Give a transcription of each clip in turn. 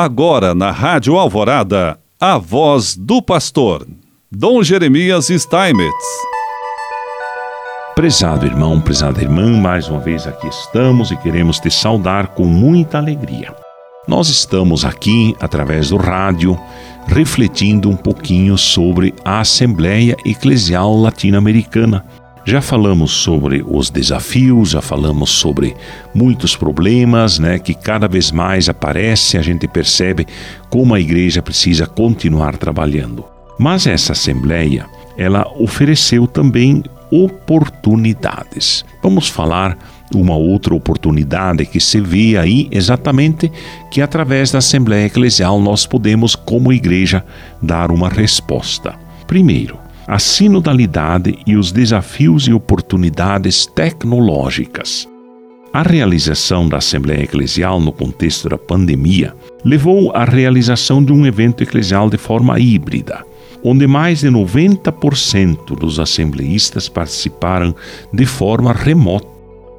Agora na Rádio Alvorada, a voz do pastor, Dom Jeremias Steinmetz. Prezado irmão, prezada irmã, mais uma vez aqui estamos e queremos te saudar com muita alegria. Nós estamos aqui, através do rádio, refletindo um pouquinho sobre a Assembleia Eclesial Latino-Americana já falamos sobre os desafios, já falamos sobre muitos problemas, né, que cada vez mais aparecem, a gente percebe como a igreja precisa continuar trabalhando. Mas essa assembleia, ela ofereceu também oportunidades. Vamos falar uma outra oportunidade que se vê aí exatamente que através da Assembleia Eclesial nós podemos, como igreja, dar uma resposta. Primeiro, a sinodalidade e os desafios e oportunidades tecnológicas. A realização da Assembleia Eclesial no contexto da pandemia levou à realização de um evento eclesial de forma híbrida, onde mais de 90% dos assembleístas participaram de forma remota.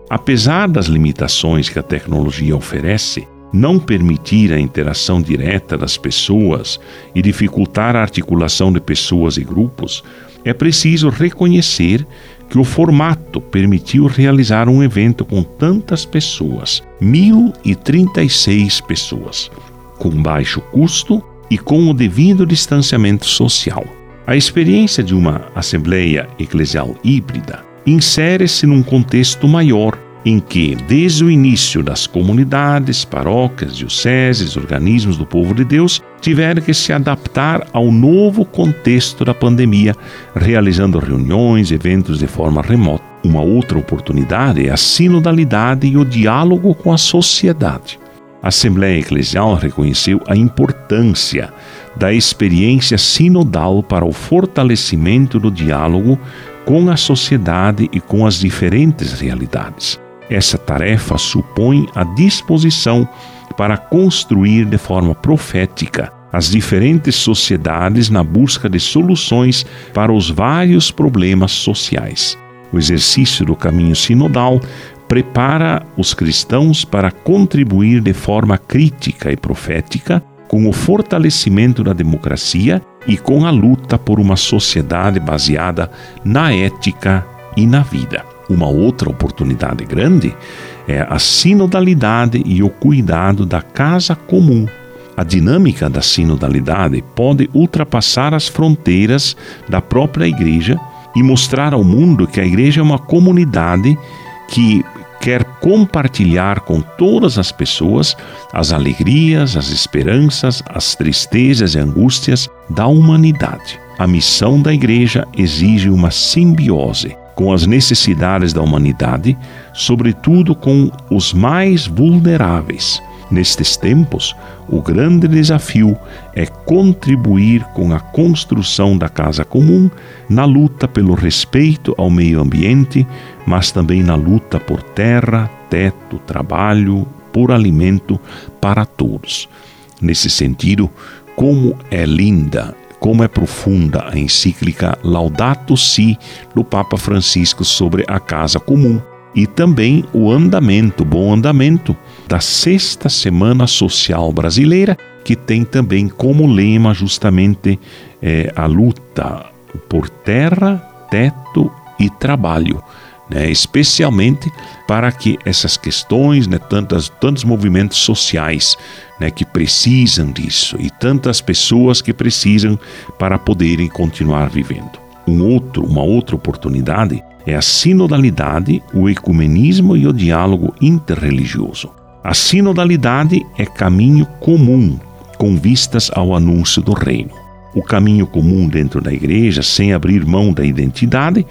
Apesar das limitações que a tecnologia oferece, não permitir a interação direta das pessoas e dificultar a articulação de pessoas e grupos, é preciso reconhecer que o formato permitiu realizar um evento com tantas pessoas 1.036 pessoas com baixo custo e com o devido distanciamento social. A experiência de uma assembleia eclesial híbrida insere-se num contexto maior em que, desde o início das comunidades, paróquias, dioceses, organismos do povo de Deus, tiveram que se adaptar ao novo contexto da pandemia, realizando reuniões, eventos de forma remota. Uma outra oportunidade é a sinodalidade e o diálogo com a sociedade. A Assembleia Eclesial reconheceu a importância da experiência sinodal para o fortalecimento do diálogo com a sociedade e com as diferentes realidades. Essa tarefa supõe a disposição para construir de forma profética as diferentes sociedades na busca de soluções para os vários problemas sociais. O exercício do caminho sinodal prepara os cristãos para contribuir de forma crítica e profética com o fortalecimento da democracia e com a luta por uma sociedade baseada na ética e na vida. Uma outra oportunidade grande é a sinodalidade e o cuidado da casa comum. A dinâmica da sinodalidade pode ultrapassar as fronteiras da própria igreja e mostrar ao mundo que a igreja é uma comunidade que quer compartilhar com todas as pessoas as alegrias, as esperanças, as tristezas e angústias da humanidade. A missão da igreja exige uma simbiose com as necessidades da humanidade, sobretudo com os mais vulneráveis. Nestes tempos, o grande desafio é contribuir com a construção da casa comum na luta pelo respeito ao meio ambiente, mas também na luta por terra, teto, trabalho, por alimento para todos. Nesse sentido, como é linda como é profunda a encíclica Laudato Si do Papa Francisco sobre a casa comum e também o andamento, bom andamento da sexta semana social brasileira, que tem também como lema justamente é, a luta por terra, teto e trabalho né, especialmente para que essas questões, né, tantas, tantos movimentos sociais né, que precisam disso e tantas pessoas que precisam para poderem continuar vivendo. Um outro, uma outra oportunidade é a sinodalidade, o ecumenismo e o diálogo interreligioso. A sinodalidade é caminho comum com vistas ao anúncio do reino. O caminho comum dentro da igreja, sem abrir mão da identidade,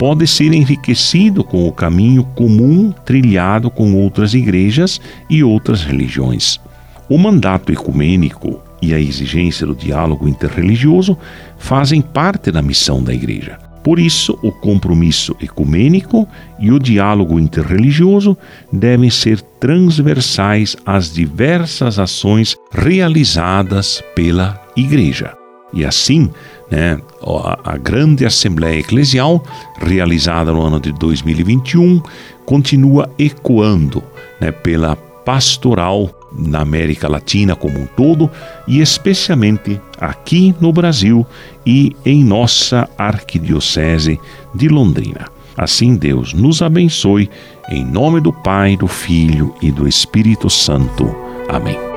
pode ser enriquecido com o caminho comum trilhado com outras igrejas e outras religiões. O mandato ecumênico e a exigência do diálogo interreligioso fazem parte da missão da igreja. Por isso, o compromisso ecumênico e o diálogo interreligioso devem ser transversais às diversas ações realizadas pela igreja. E assim, né, a, grande Assembleia Eclesial, realizada no ano de 2021, continua ecoando né, pela pastoral na América Latina como um todo e especialmente aqui no Brasil e em nossa arquidiocese de Londrina. Assim Deus nos abençoe em nome do Pai, do Filho e do Espírito Santo. Amém.